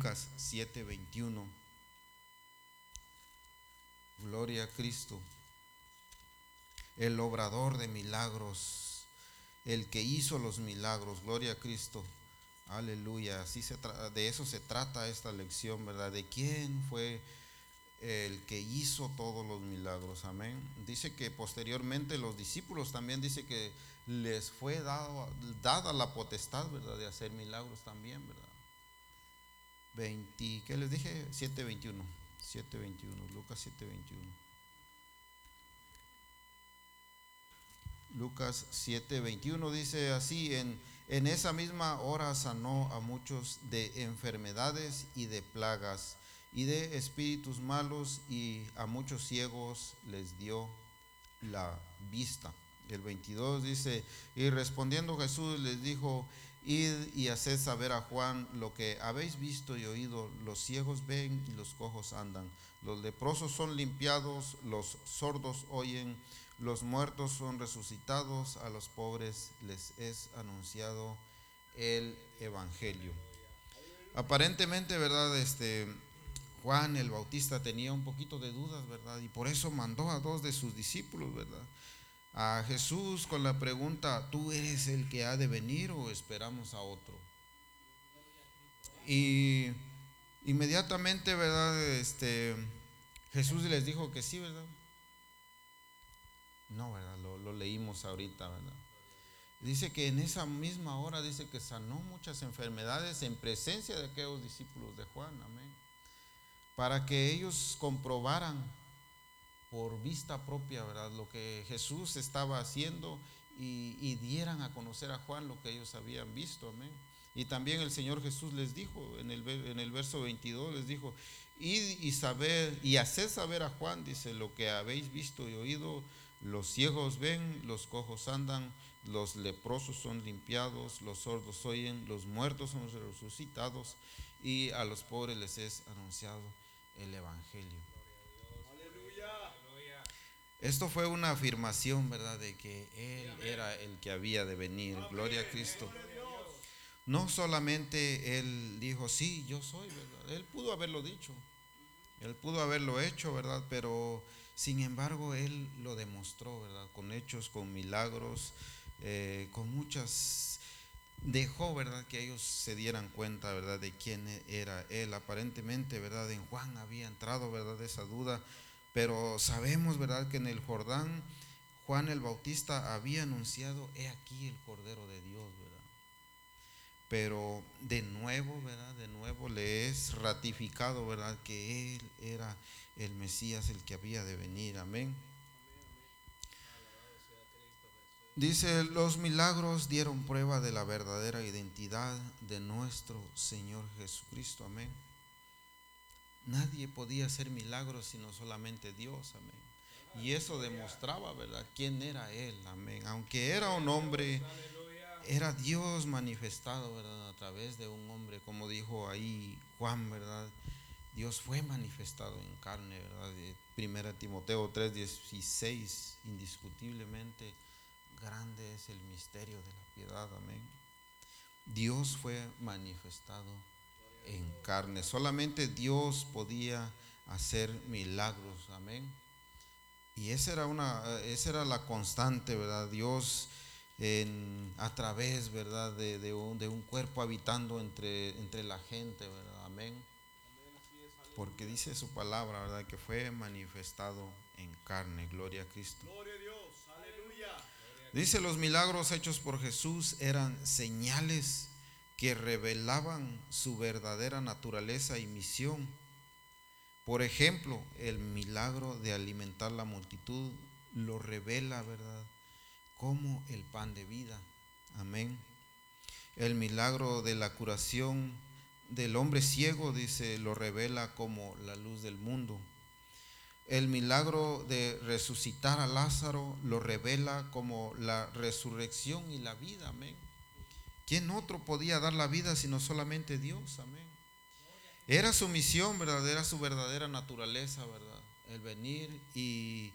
Lucas 7:21. Gloria a Cristo. El obrador de milagros, el que hizo los milagros, gloria a Cristo. Aleluya. Así se de eso se trata esta lección, ¿verdad? De quién fue el que hizo todos los milagros. Amén. Dice que posteriormente los discípulos también dice que les fue dado, dada la potestad, ¿verdad? De hacer milagros también, ¿verdad? 20, ¿qué les dije? 7.21. 7.21, Lucas 7.21. Lucas 7:21 dice así, en, en esa misma hora sanó a muchos de enfermedades y de plagas y de espíritus malos y a muchos ciegos les dio la vista. El 22 dice, y respondiendo Jesús les dijo, id y haced saber a Juan lo que habéis visto y oído, los ciegos ven y los cojos andan, los leprosos son limpiados, los sordos oyen, los muertos son resucitados, a los pobres les es anunciado el evangelio. Aparentemente, ¿verdad? Este Juan el Bautista tenía un poquito de dudas, ¿verdad? Y por eso mandó a dos de sus discípulos, ¿verdad? A Jesús con la pregunta, ¿tú eres el que ha de venir o esperamos a otro? Y inmediatamente, ¿verdad? Este, Jesús les dijo que sí, ¿verdad? No, ¿verdad? Lo, lo leímos ahorita, ¿verdad? Dice que en esa misma hora dice que sanó muchas enfermedades en presencia de aquellos discípulos de Juan, amén para que ellos comprobaran por vista propia, ¿verdad? Lo que Jesús estaba haciendo y, dieran a conocer a Juan lo que ellos habían visto, amén. Y también el Señor Jesús les dijo, en el, en el verso 22, les dijo, id y saber, y haced saber a Juan, dice, lo que habéis visto y oído, los ciegos ven, los cojos andan, los leprosos son limpiados, los sordos oyen, los muertos son resucitados, y a los pobres les es anunciado el Evangelio. Esto fue una afirmación, ¿verdad?, de que Él era el que había de venir. Gloria a Cristo. No solamente Él dijo, sí, yo soy, ¿verdad? Él pudo haberlo dicho. Él pudo haberlo hecho, ¿verdad? Pero sin embargo, Él lo demostró, ¿verdad? Con hechos, con milagros, eh, con muchas dejó, ¿verdad? Que ellos se dieran cuenta, ¿verdad? De quién era él. Aparentemente, ¿verdad? En Juan había entrado, ¿verdad? Esa duda. Pero sabemos, ¿verdad? Que en el Jordán, Juan el Bautista había anunciado, he aquí el Cordero de Dios, ¿verdad? Pero de nuevo, ¿verdad? De nuevo le es ratificado, ¿verdad? Que él era el Mesías, el que había de venir. Amén. Dice, los milagros dieron prueba de la verdadera identidad de nuestro Señor Jesucristo. Amén. Nadie podía hacer milagros sino solamente Dios. Amén. Y eso demostraba, ¿verdad? ¿Quién era Él? Amén. Aunque era un hombre, era Dios manifestado, ¿verdad? A través de un hombre, como dijo ahí Juan, ¿verdad? Dios fue manifestado en carne, ¿verdad? Primera Timoteo 3:16, indiscutiblemente grande es el misterio de la piedad, amén. Dios fue manifestado en carne. Solamente Dios podía hacer milagros, amén. Y esa era una, esa era la constante, ¿verdad? Dios en, a través, ¿verdad? De, un, de, un, cuerpo habitando entre, entre la gente, ¿verdad? Amén. Porque dice su palabra, ¿verdad? Que fue manifestado en carne. Gloria a Cristo. Gloria a Dios. Dice, los milagros hechos por Jesús eran señales que revelaban su verdadera naturaleza y misión. Por ejemplo, el milagro de alimentar la multitud lo revela, ¿verdad? Como el pan de vida. Amén. El milagro de la curación del hombre ciego, dice, lo revela como la luz del mundo. El milagro de resucitar a Lázaro lo revela como la resurrección y la vida, amén. ¿Quién otro podía dar la vida sino solamente Dios, amén? Era su misión, ¿verdad? Era su verdadera naturaleza, ¿verdad? El venir y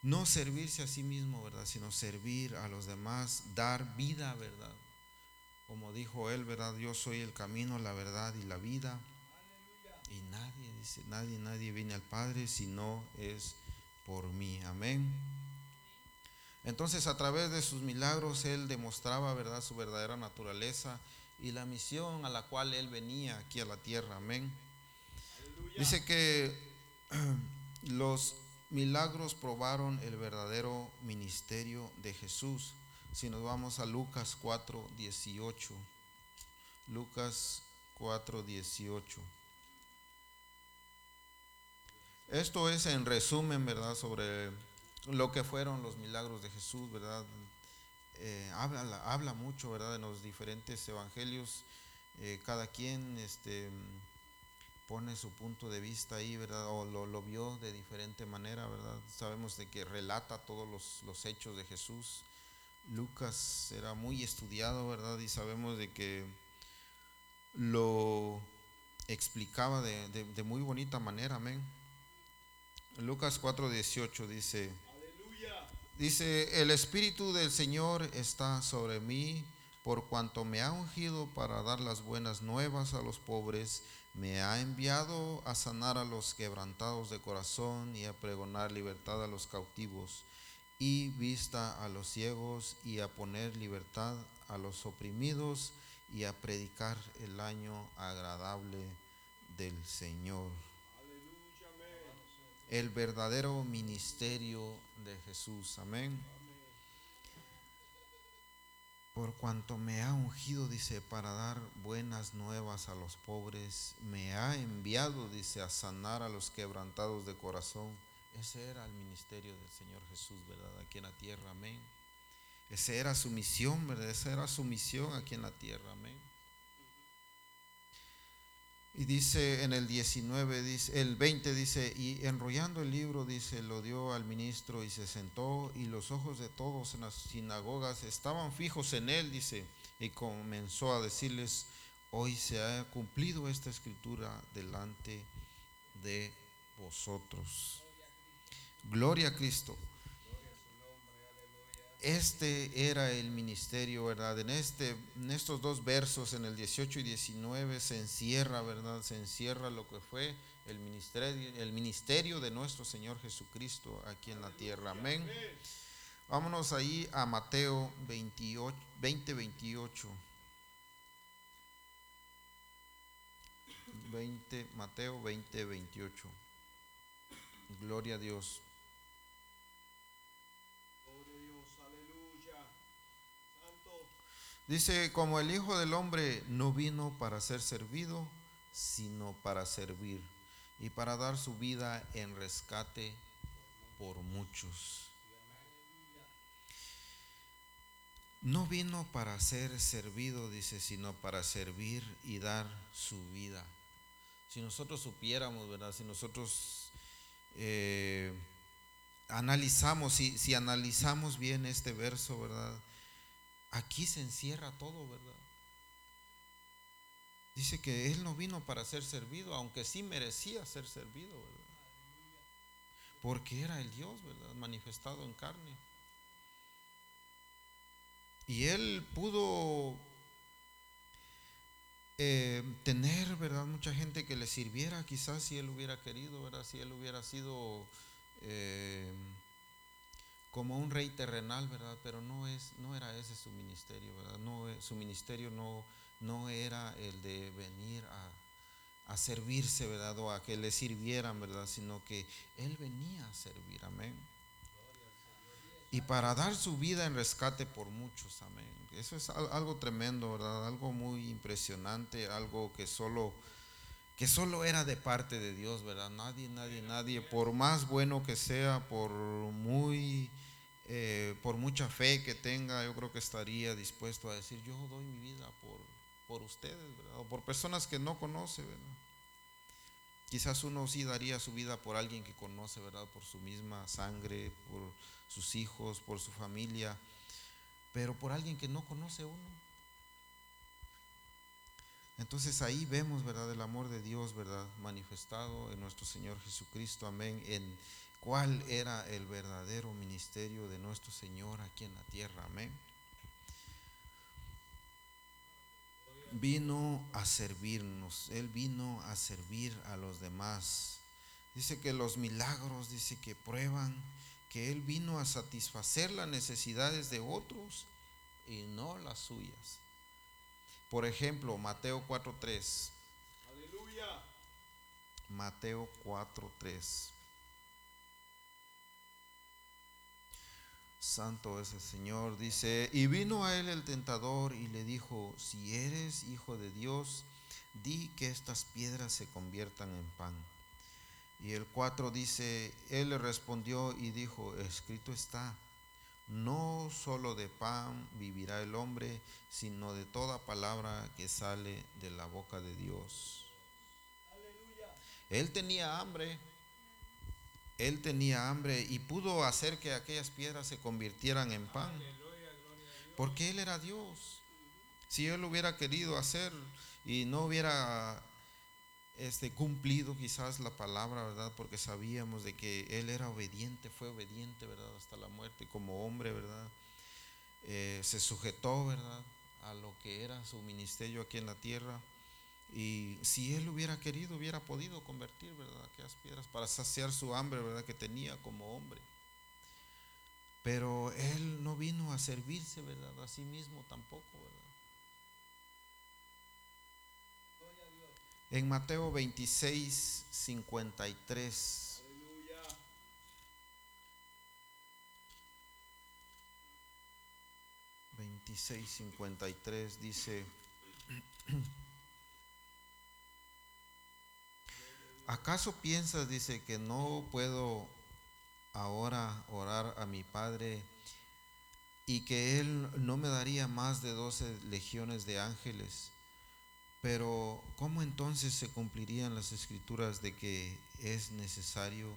no servirse a sí mismo, ¿verdad? Sino servir a los demás, dar vida, ¿verdad? como dijo él, ¿verdad? Yo soy el camino, la verdad y la vida. Y nadie, dice, nadie, nadie viene al Padre si no es por mí. Amén. Entonces a través de sus milagros Él demostraba, ¿verdad?, su verdadera naturaleza y la misión a la cual Él venía aquí a la tierra. Amén. Dice que los milagros probaron el verdadero ministerio de Jesús. Si nos vamos a Lucas 4, 18. Lucas 4, 18. Esto es en resumen, ¿verdad?, sobre lo que fueron los milagros de Jesús, ¿verdad? Eh, habla, mucho, ¿verdad?, en los diferentes evangelios. Eh, cada quien este, pone su punto de vista ahí, ¿verdad? O lo, vio de diferente manera, ¿verdad? Sabemos de que relata todos los, hechos de Jesús. Lucas era muy estudiado, ¿verdad? Y sabemos de que lo explicaba de, de muy bonita manera, amén. Lucas 4:18 dice, dice, el Espíritu del Señor está sobre mí por cuanto me ha ungido para dar las buenas nuevas a los pobres, me ha enviado a sanar a los quebrantados de corazón y a pregonar libertad a los cautivos y vista a los ciegos y a poner libertad a los oprimidos y a predicar el año agradable del Señor el verdadero ministerio de Jesús. Amén. Por cuanto me ha ungido, dice, para dar buenas nuevas a los pobres, me ha enviado, dice, a sanar a los quebrantados de corazón. Ese era el ministerio del Señor Jesús, ¿verdad? Aquí en la tierra, amén. Esa era su misión, ¿verdad? Esa era su misión aquí en la tierra, amén. Y dice en el 19, dice, el 20 dice, y enrollando el libro, dice, lo dio al ministro y se sentó y los ojos de todos en las sinagogas estaban fijos en él, dice, y comenzó a decirles, hoy se ha cumplido esta escritura delante de vosotros. Gloria a Cristo este era el ministerio, ¿verdad? En, este, en estos dos versos, en el 18 y 19, se encierra, ¿verdad? Se encierra lo que fue el ministerio, el ministerio de nuestro Señor Jesucristo aquí en la tierra. Amén. Vámonos ahí a Mateo 28, 20, 28. 20, Mateo 20, 28. Gloria a Dios. Dice, como el Hijo del Hombre no vino para ser servido, sino para servir y para dar su vida en rescate por muchos. No vino para ser servido, dice, sino para servir y dar su vida. Si nosotros supiéramos, ¿verdad? Si nosotros eh, analizamos, si, si analizamos bien este verso, ¿verdad? Aquí se encierra todo, ¿verdad? Dice que Él no vino para ser servido, aunque sí merecía ser servido, ¿verdad? Porque era el Dios, ¿verdad? Manifestado en carne. Y Él pudo eh, tener, ¿verdad? Mucha gente que le sirviera, quizás si Él hubiera querido, ¿verdad? Si Él hubiera sido... Eh, como un rey terrenal, ¿verdad? Pero no, es, no era ese su ministerio, ¿verdad? No, su ministerio no, no era el de venir a, a servirse, ¿verdad? O a que le sirvieran, ¿verdad? Sino que Él venía a servir, amén. Y para dar su vida en rescate por muchos, amén. Eso es algo tremendo, ¿verdad? Algo muy impresionante, algo que solo que solo era de parte de Dios, ¿verdad? Nadie, nadie, nadie, por más bueno que sea, por muy eh, por mucha fe que tenga, yo creo que estaría dispuesto a decir, yo doy mi vida por, por ustedes, O por personas que no conoce, ¿verdad? Quizás uno sí daría su vida por alguien que conoce, ¿verdad? Por su misma sangre, por sus hijos, por su familia, pero por alguien que no conoce uno. Entonces ahí vemos, ¿verdad? El amor de Dios, ¿verdad? Manifestado en nuestro Señor Jesucristo, amén, en, cuál era el verdadero ministerio de nuestro Señor aquí en la tierra. Amén. vino a servirnos, Él vino a servir a los demás. Dice que los milagros, dice que prueban que Él vino a satisfacer las necesidades de otros y no las suyas. Por ejemplo, Mateo 4.3. Aleluya. Mateo 4.3. Santo es el Señor, dice, y vino a él el tentador y le dijo, si eres hijo de Dios, di que estas piedras se conviertan en pan. Y el 4 dice, él le respondió y dijo, escrito está, no solo de pan vivirá el hombre, sino de toda palabra que sale de la boca de Dios. Él tenía hambre, él tenía hambre y pudo hacer que aquellas piedras se convirtieran en pan. Porque Él era Dios. Si Él hubiera querido hacer y no hubiera este, cumplido quizás la palabra, ¿verdad? Porque sabíamos de que Él era obediente, fue obediente, ¿verdad? Hasta la muerte como hombre, ¿verdad? Eh, se sujetó, ¿verdad? A lo que era su ministerio aquí en la tierra. Y si Él hubiera querido, hubiera podido convertir, ¿verdad? Aquellas piedras para saciar su hambre, ¿verdad? Que tenía como hombre. Pero Él no vino a servirse, ¿verdad? A sí mismo tampoco, ¿verdad? En Mateo 26, 53. 26, 53 dice, ¿acaso piensas, dice, que no puedo ahora orar a mi Padre y que Él no me daría más de doce legiones de ángeles? Pero ¿cómo entonces se cumplirían las escrituras de que es necesario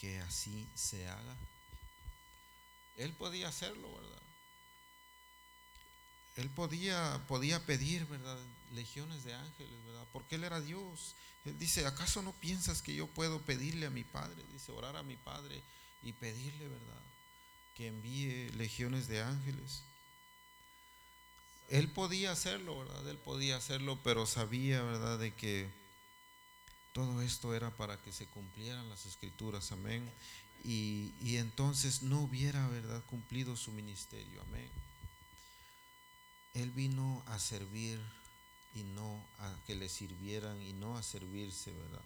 que así se haga? Él podía hacerlo, ¿verdad? Él podía, podía pedir, ¿verdad? Legiones de ángeles, ¿verdad? Porque Él era Dios. Él dice, ¿acaso no piensas que yo puedo pedirle a mi Padre? Dice, orar a mi Padre y pedirle, ¿verdad? Que envíe legiones de ángeles. Él podía hacerlo, ¿verdad? Él podía hacerlo, pero sabía, ¿verdad?, de que todo esto era para que se cumplieran las escrituras, amén. Y, y entonces no hubiera, ¿verdad?, cumplido su ministerio, amén. Él vino a servir y no a que le sirvieran y no a servirse, ¿verdad?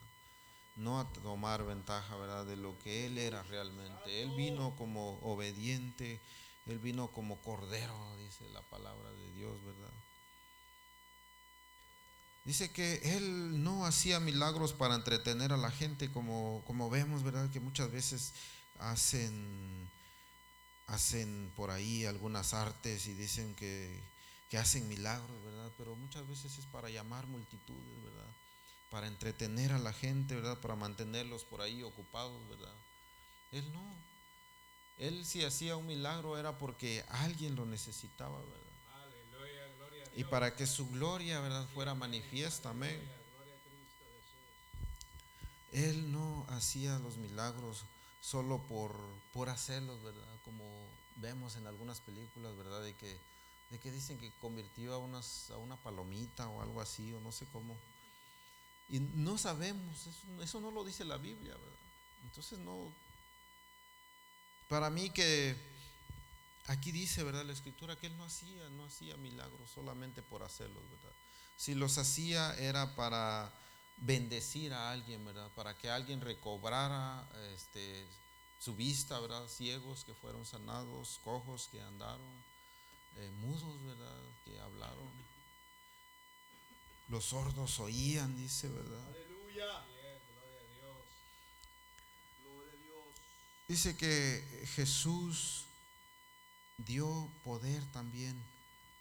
No a tomar ventaja, ¿verdad? De lo que Él era realmente. Él vino como obediente, él vino como cordero, dice la palabra de Dios, ¿verdad? Dice que Él no hacía milagros para entretener a la gente como, como vemos, ¿verdad? Que muchas veces hacen, hacen por ahí algunas artes y dicen que, que hacen milagros, ¿verdad? Pero muchas veces es para llamar multitudes, ¿verdad? Para entretener a la gente, ¿verdad? Para mantenerlos por ahí ocupados, ¿verdad? Él no. Él si hacía un milagro era porque alguien lo necesitaba, ¿verdad? Aleluya, gloria a Dios. Y para que su gloria, ¿verdad?, fuera manifiesta, amén. Él no hacía los milagros solo por, por hacerlos, ¿verdad? Como vemos en algunas películas, ¿verdad? De que, de que dicen que convirtió a, a una palomita o algo así, o no sé cómo. Y no sabemos, eso, eso no lo dice la Biblia, ¿verdad? Entonces no, para mí que aquí dice, ¿verdad? La escritura que él no hacía, no hacía milagros solamente por hacerlos, ¿verdad? Si los hacía era para bendecir a alguien, ¿verdad? Para que alguien recobrara este, su vista, ¿verdad? Ciegos que fueron sanados, cojos que andaron, eh, mudos, ¿verdad? Que hablaron. Los sordos oían, dice, ¿verdad? Aleluya. Dice que Jesús dio poder también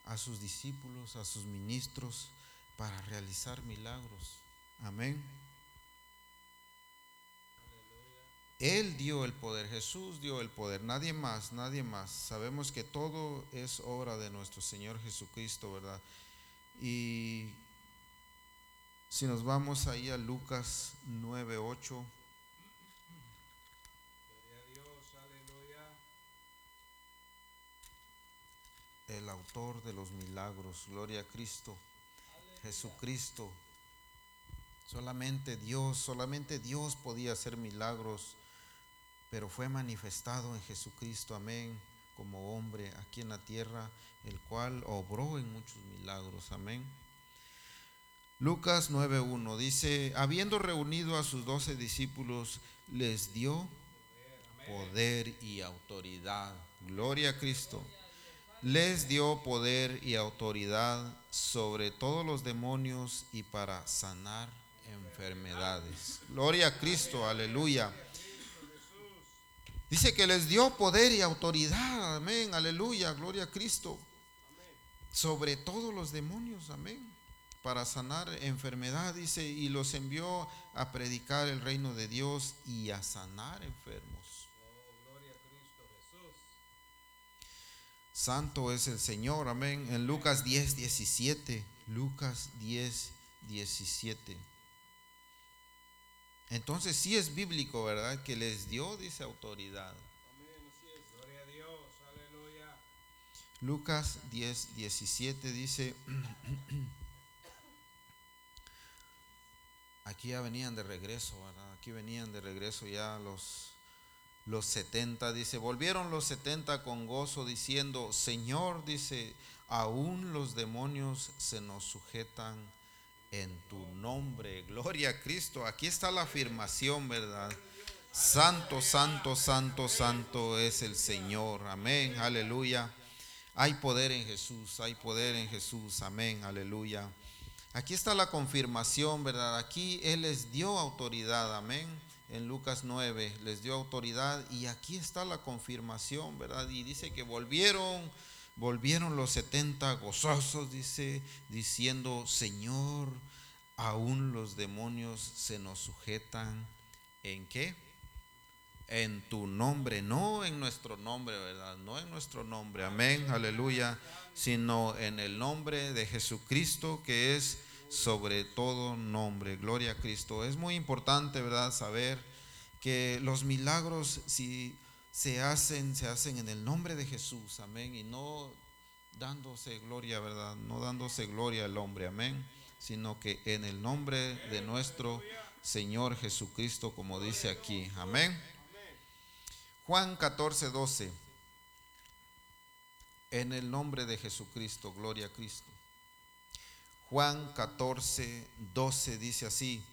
a sus discípulos, a sus ministros, para realizar milagros. Amén. Él dio el poder, Jesús dio el poder, nadie más, nadie más. Sabemos que todo es obra de nuestro Señor Jesucristo, ¿verdad? Y si nos vamos ahí a Lucas 9:8. el autor de los milagros. Gloria a Cristo. Jesucristo. Solamente Dios, solamente Dios podía hacer milagros, pero fue manifestado en Jesucristo, amén, como hombre aquí en la tierra, el cual obró en muchos milagros, amén. Lucas 9.1 dice, habiendo reunido a sus doce discípulos, les dio poder y autoridad. Gloria a Cristo. Les dio poder y autoridad sobre todos los demonios y para sanar enfermedades. Gloria a Cristo, aleluya. Dice que les dio poder y autoridad, amén, aleluya, gloria a Cristo. Sobre todos los demonios, amén. Para sanar enfermedad, dice, y los envió a predicar el reino de Dios y a sanar enfermos. Santo es el Señor, amén. En Lucas 10, 17. Lucas 10, 17. Entonces sí es bíblico, ¿verdad? Que les dio, dice, autoridad. Gloria a Dios, aleluya. Lucas 10, 17 dice, aquí ya venían de regreso, ¿verdad? Aquí venían de regreso ya los los 70, dice, volvieron los 70 con gozo diciendo, Señor, dice, aún los demonios se nos sujetan en tu nombre. Gloria a Cristo. Aquí está la afirmación, ¿verdad? Santo, santo, santo, santo es el Señor. Amén, aleluya. Hay poder en Jesús, hay poder en Jesús. Amén, aleluya. Aquí está la confirmación, ¿verdad? Aquí Él les dio autoridad. Amén en Lucas 9, les dio autoridad y aquí está la confirmación, ¿verdad? Y dice que volvieron, volvieron los 70 gozosos, dice, diciendo, Señor, aún los demonios se nos sujetan. ¿En qué? En tu nombre, no en nuestro nombre, ¿verdad? No en nuestro nombre, amén, aleluya, sino en el nombre de Jesucristo que es sobre todo nombre. Gloria a Cristo. Es muy importante, ¿verdad? Saber que los milagros, si se hacen, se hacen en el nombre de Jesús. Amén. Y no dándose gloria, ¿verdad? No dándose gloria al hombre. Amén. Sino que en el nombre de nuestro Señor Jesucristo, como dice aquí. Amén. Juan 14, 12. En el nombre de Jesucristo, gloria a Cristo. Juan 14, 12 dice así.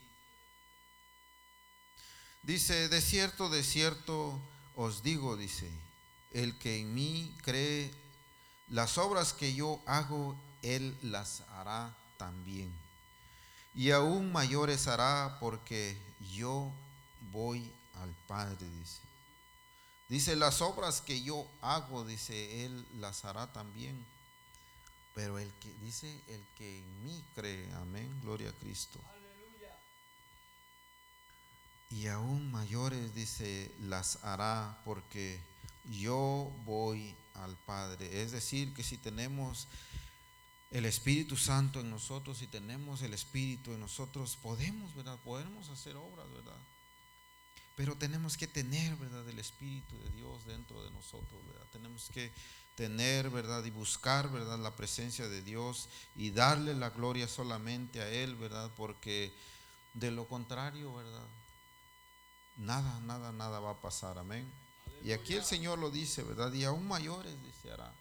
Dice, de cierto, de cierto os digo, dice, el que en mí cree, las obras que yo hago, él las hará también. Y aún mayores hará porque yo voy al Padre, dice. Dice, las obras que yo hago, dice, él las hará también pero el que dice, el que en mí cree, amén, gloria a Cristo. Y aún mayores, dice, las hará porque yo voy al Padre. Es decir, que si tenemos el Espíritu Santo en nosotros, si tenemos el Espíritu en nosotros, podemos, ¿verdad? Podemos hacer obras, ¿verdad? Pero tenemos que tener, ¿verdad? El Espíritu de Dios dentro de nosotros, ¿verdad? Tenemos que tener, ¿verdad? Y buscar, ¿verdad? La presencia de Dios y darle la gloria solamente a Él, ¿verdad? Porque de lo contrario, ¿verdad? Nada, nada, nada va a pasar, amén. Y aquí el Señor lo dice, ¿verdad? Y aún mayores, dice, hará.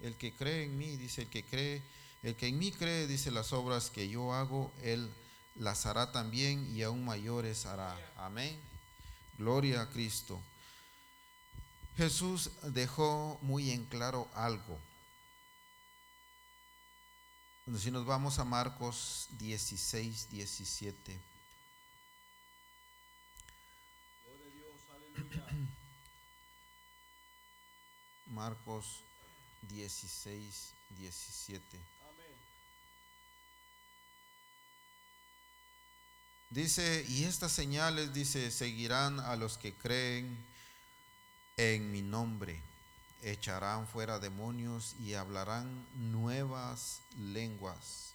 El que cree en mí, dice, el que cree, el que en mí cree, dice, las obras que yo hago, Él las hará también y aún mayores hará. Amén. Gloria a Cristo. Jesús dejó muy en claro algo. Si nos vamos a Marcos 16, 17. Marcos 16, 17. Dice, y estas señales, dice, seguirán a los que creen en mi nombre. Echarán fuera demonios y hablarán nuevas lenguas.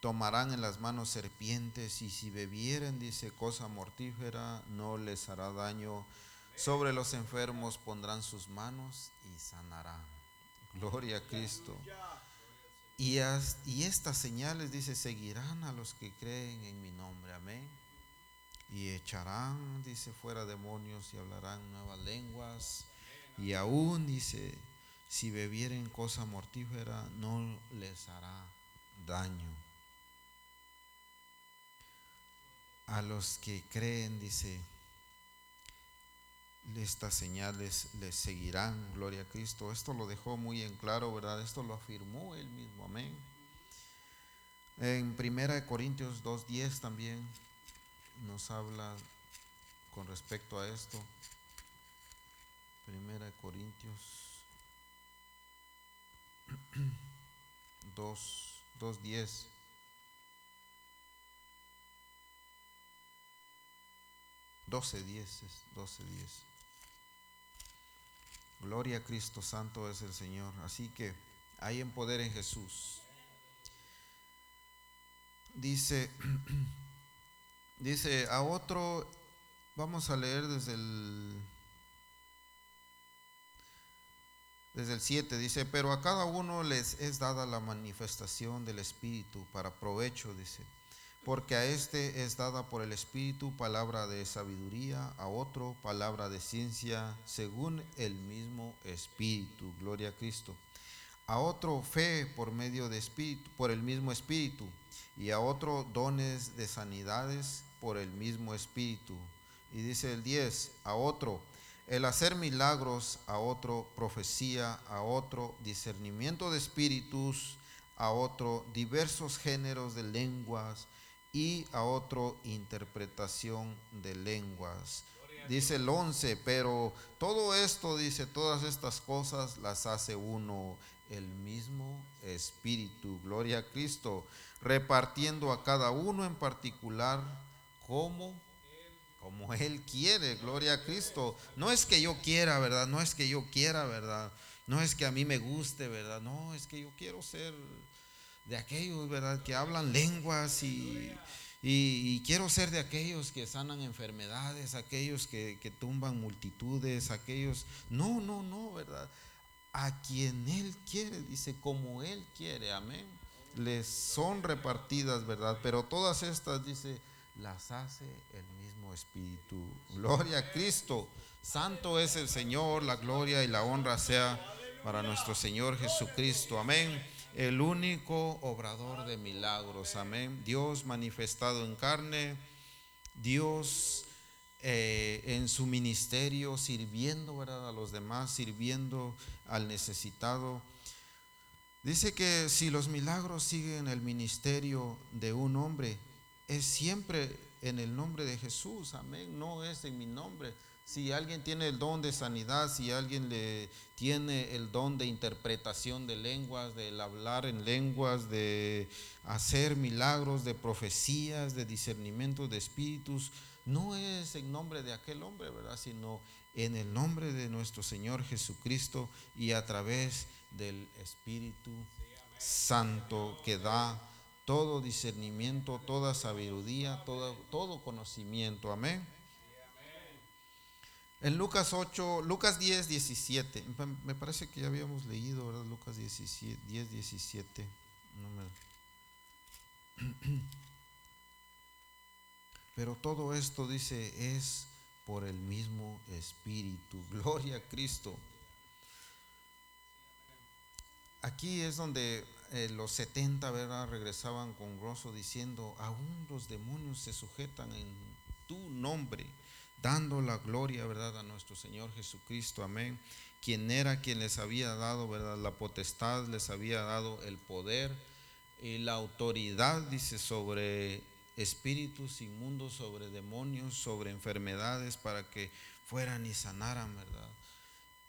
Tomarán en las manos serpientes y si bebieren, dice, cosa mortífera, no les hará daño. Sobre los enfermos pondrán sus manos y sanarán. Gloria a Cristo. Y, y estas señales, dice, seguirán a los que creen en mi nombre. Amén. Y echarán, dice, fuera demonios y hablarán nuevas lenguas. Y aún, dice, si bebieren cosa mortífera, no les hará daño. A los que creen, dice, estas señales les seguirán, gloria a Cristo. Esto lo dejó muy en claro, ¿verdad? Esto lo afirmó él mismo, amén. En 1 Corintios 2.10 también nos habla con respecto a esto. Primera de Corintios 2, 2.10. Doce diez, doce diez. Gloria a Cristo Santo es el Señor. Así que hay en poder en Jesús. Dice, dice a otro, vamos a leer desde el desde el 7 dice, pero a cada uno les es dada la manifestación del Espíritu para provecho, dice porque a este es dada por el Espíritu palabra de sabiduría, a otro palabra de ciencia, según el mismo Espíritu, gloria a Cristo. A otro fe por medio de Espíritu, por el mismo Espíritu, y a otro dones de sanidades por el mismo Espíritu. Y dice el 10, a otro el hacer milagros, a otro profecía, a otro discernimiento de espíritus, a otro diversos géneros de lenguas y a otro interpretación de lenguas. Dice el 11, pero todo esto, dice, todas estas cosas las hace uno, el mismo Espíritu, gloria a Cristo, repartiendo a cada uno en particular como como él quiere, gloria a Cristo. No es que yo quiera, ¿verdad? No es que yo quiera, ¿verdad? No es que a mí me guste, ¿verdad? No, es que yo quiero ser de aquellos, ¿verdad? Que hablan lenguas y, y, quiero ser de aquellos que sanan enfermedades, aquellos que, que tumban multitudes, aquellos... No, no, no, ¿verdad? A quien Él quiere, dice, como Él quiere, amén. Les son repartidas, ¿verdad? Pero todas estas, dice, las hace el mismo Espíritu. Gloria a Cristo. Santo es el Señor, la gloria y la honra sea para nuestro Señor Jesucristo. Amén el único obrador de milagros. Amén. Dios manifestado en carne, Dios eh, en su ministerio, sirviendo a los demás, sirviendo al necesitado. Dice que si los milagros siguen el ministerio de un hombre, es siempre en el nombre de Jesús, amén, no es en mi nombre. Si alguien tiene el don de sanidad, si alguien le tiene el don de interpretación de lenguas, de hablar en lenguas, de hacer milagros, de profecías, de discernimiento de espíritus, no es en nombre de aquel hombre, ¿verdad? Sino en el nombre de nuestro Señor Jesucristo y a través del Espíritu Santo que da todo discernimiento, toda sabiduría, todo, todo conocimiento. Amén. En Lucas 8, Lucas 10, 17. Me parece que ya habíamos leído, ¿verdad? Lucas 10, 17. Pero todo esto dice es por el mismo Espíritu. Gloria a Cristo. Aquí es donde eh, los 70, ¿verdad? Regresaban con gozo diciendo, aún los demonios se sujetan en tu nombre dando la gloria, ¿verdad?, a nuestro Señor Jesucristo, amén. Quien era quien les había dado, ¿verdad?, la potestad, les había dado el poder y la autoridad, dice, sobre espíritus inmundos, sobre demonios, sobre enfermedades, para que fueran y sanaran, ¿verdad?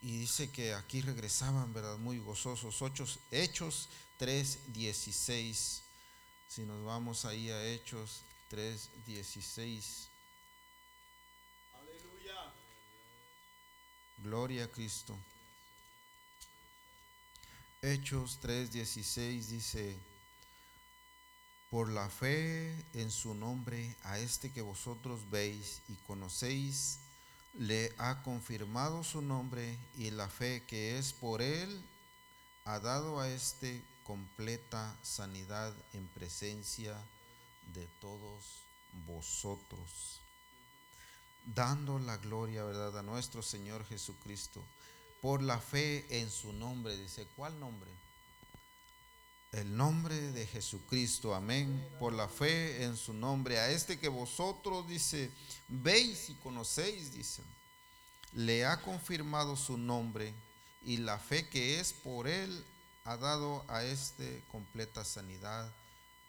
Y dice que aquí regresaban, ¿verdad? Muy gozosos. Hechos, Hechos 3, 16. Si nos vamos ahí a Hechos 3, Gloria a Cristo. Hechos 3:16 dice, por la fe en su nombre, a este que vosotros veis y conocéis, le ha confirmado su nombre y la fe que es por él ha dado a este completa sanidad en presencia de todos vosotros, dando la gloria, ¿verdad?, a nuestro Señor Jesucristo, por la fe en su nombre. Dice, ¿cuál nombre? El nombre de Jesucristo, amén, por la fe en su nombre, a este que vosotros, dice, veis y conocéis, dice, le ha confirmado su nombre y la fe que es por él ha dado a este completa sanidad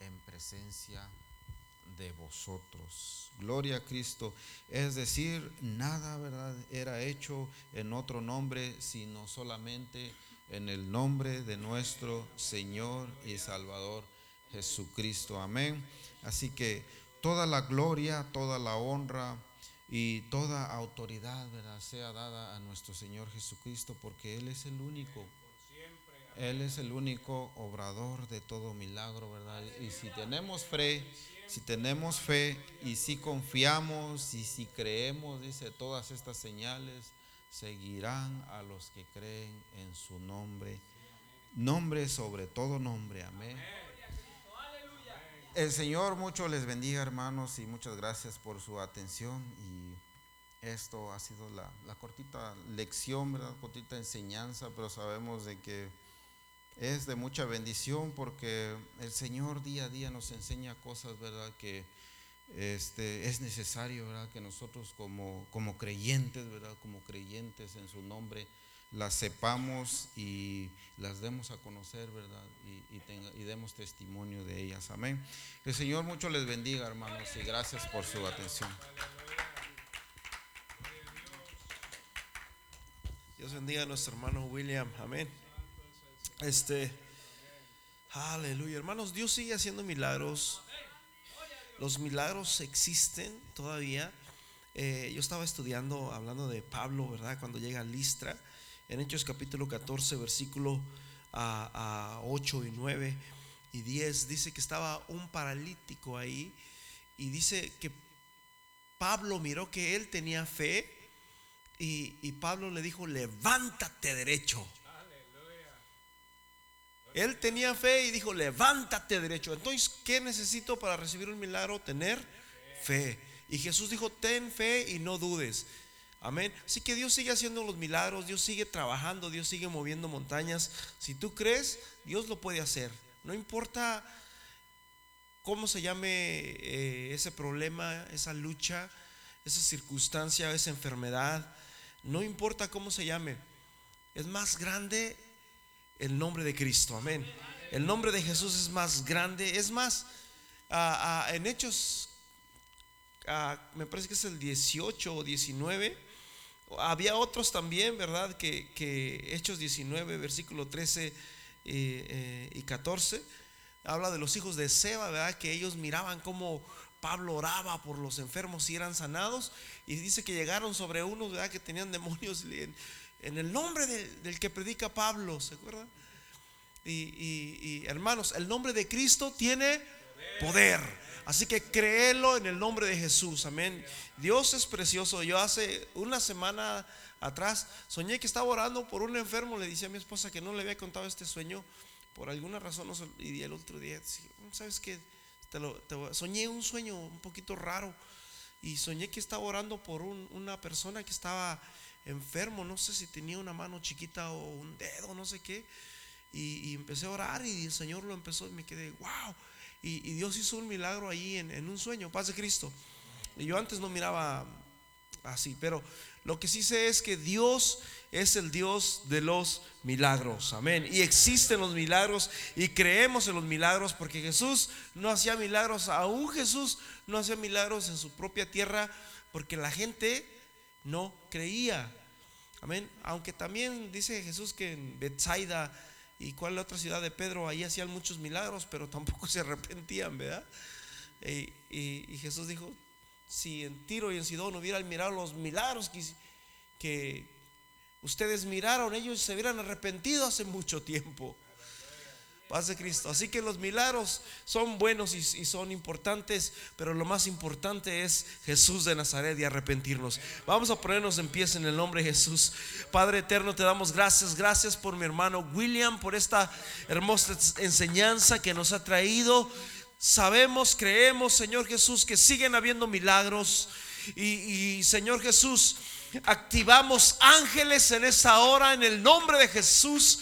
en presencia de vosotros. Gloria a Cristo. Es decir, nada, ¿verdad? Era hecho en otro nombre, sino solamente en el nombre de nuestro Señor y Salvador Jesucristo. Amén. Así que toda la gloria, toda la honra y toda autoridad, ¿verdad? Sea dada a nuestro Señor Jesucristo, porque Él es el único él es el único obrador de todo milagro, ¿verdad? Y si tenemos fe, si tenemos fe y si confiamos y si creemos, dice, todas estas señales seguirán a los que creen en su nombre. Nombre sobre todo nombre, amén. El Señor mucho les bendiga, hermanos, y muchas gracias por su atención. Y esto ha sido la, la cortita lección, ¿verdad? Cortita enseñanza, pero sabemos de que es de mucha bendición porque el Señor día a día nos enseña cosas, ¿verdad? Que este, es necesario, ¿verdad? Que nosotros como, como creyentes, ¿verdad? Como creyentes en su nombre, las sepamos y las demos a conocer, ¿verdad? Y, y, y demos testimonio de ellas. Amén. El Señor mucho les bendiga, hermanos, y gracias por su atención. Dios bendiga a nuestro hermano William. Amén. Este, aleluya, hermanos, Dios sigue haciendo milagros. Los milagros existen todavía. Eh, yo estaba estudiando, hablando de Pablo, ¿verdad? Cuando llega a Listra, en Hechos capítulo 14, versículo a, 8 y 9 y 10, dice que estaba un paralítico ahí y dice que Pablo miró que él tenía fe y, y Pablo le dijo, levántate derecho. Él tenía fe y dijo, levántate derecho. Entonces, ¿qué necesito para recibir un milagro? Tener fe. Y Jesús dijo, ten fe y no dudes. Amén. Así que Dios sigue haciendo los milagros, Dios sigue trabajando, Dios sigue moviendo montañas. Si tú crees, Dios lo puede hacer. No importa cómo se llame eh, ese problema, esa lucha, esa circunstancia, esa enfermedad. No importa cómo se llame. Es más grande el nombre de Cristo. Amén. El nombre de Jesús es más grande. Es más, en Hechos, me parece que es el 18 o 19. Había otros también, ¿verdad? Que, Hechos 19, versículo 13 eh, eh, y 14, habla de los hijos de Seba, ¿verdad? Que ellos miraban cómo Pablo oraba por los enfermos y eran sanados. Y dice que llegaron sobre unos, ¿verdad? Que tenían demonios en el nombre del que predica Pablo, ¿se acuerdan? Y, hermanos, el nombre de Cristo tiene poder. Así que créelo en el nombre de Jesús. Amén. Dios es precioso. Yo hace una semana atrás soñé que estaba orando por un enfermo. Le decía a mi esposa que no le había contado este sueño. Por alguna razón, y el otro día, ¿sabes qué? soñé un sueño un poquito raro. Y soñé que estaba orando por una persona que estaba enfermo, no sé si tenía una mano chiquita o un dedo, no sé qué. Y, empecé a orar y el Señor lo empezó y me quedé, wow. Y, Dios hizo un milagro ahí en, un sueño, paz de Cristo. Y yo antes no miraba así, pero lo que sí sé es que Dios es el Dios de los milagros, amén. Y existen los milagros y creemos en los milagros porque Jesús no hacía milagros, aún Jesús no hacía milagros en su propia tierra porque la gente no creía. Amén. Aunque también dice Jesús que en Bethsaida y cuál la otra ciudad de Pedro, ahí hacían muchos milagros, pero tampoco se arrepentían, ¿verdad? Y, Jesús dijo, si en Tiro y en Sidón hubieran mirado los milagros que ustedes miraron, ellos se hubieran arrepentido hace mucho tiempo. Paz de Cristo. Así que los milagros son buenos y, son importantes, pero lo más importante es Jesús de Nazaret y arrepentirnos. Vamos a ponernos en pie en el nombre de Jesús. Padre eterno, te damos gracias. Gracias por mi hermano William, por esta hermosa enseñanza que nos ha traído. Sabemos, creemos, Señor Jesús, que siguen habiendo milagros. Y, y Señor Jesús, activamos ángeles en esta hora en el nombre de Jesús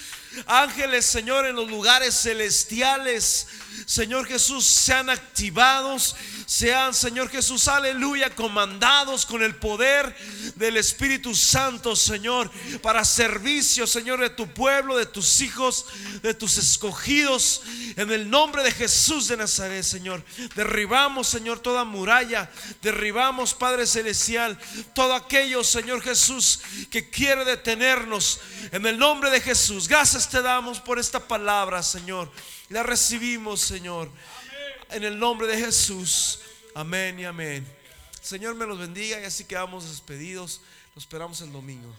Ángeles, Señor, en los lugares celestiales, Señor Jesús, sean activados, sean, Señor Jesús, aleluya, comandados con el poder del Espíritu Santo, Señor, para servicio, Señor, de tu pueblo, de tus hijos, de tus escogidos, en el nombre de Jesús de Nazaret, Señor. Derribamos, Señor, toda muralla, derribamos, Padre Celestial, todo aquello, Señor Jesús, que quiere detenernos, en el nombre de Jesús. Gracias te damos por esta palabra, Señor. La recibimos, Señor. En el nombre de Jesús. Amén y amén. Señor me los bendiga y así quedamos despedidos. Nos esperamos el domingo.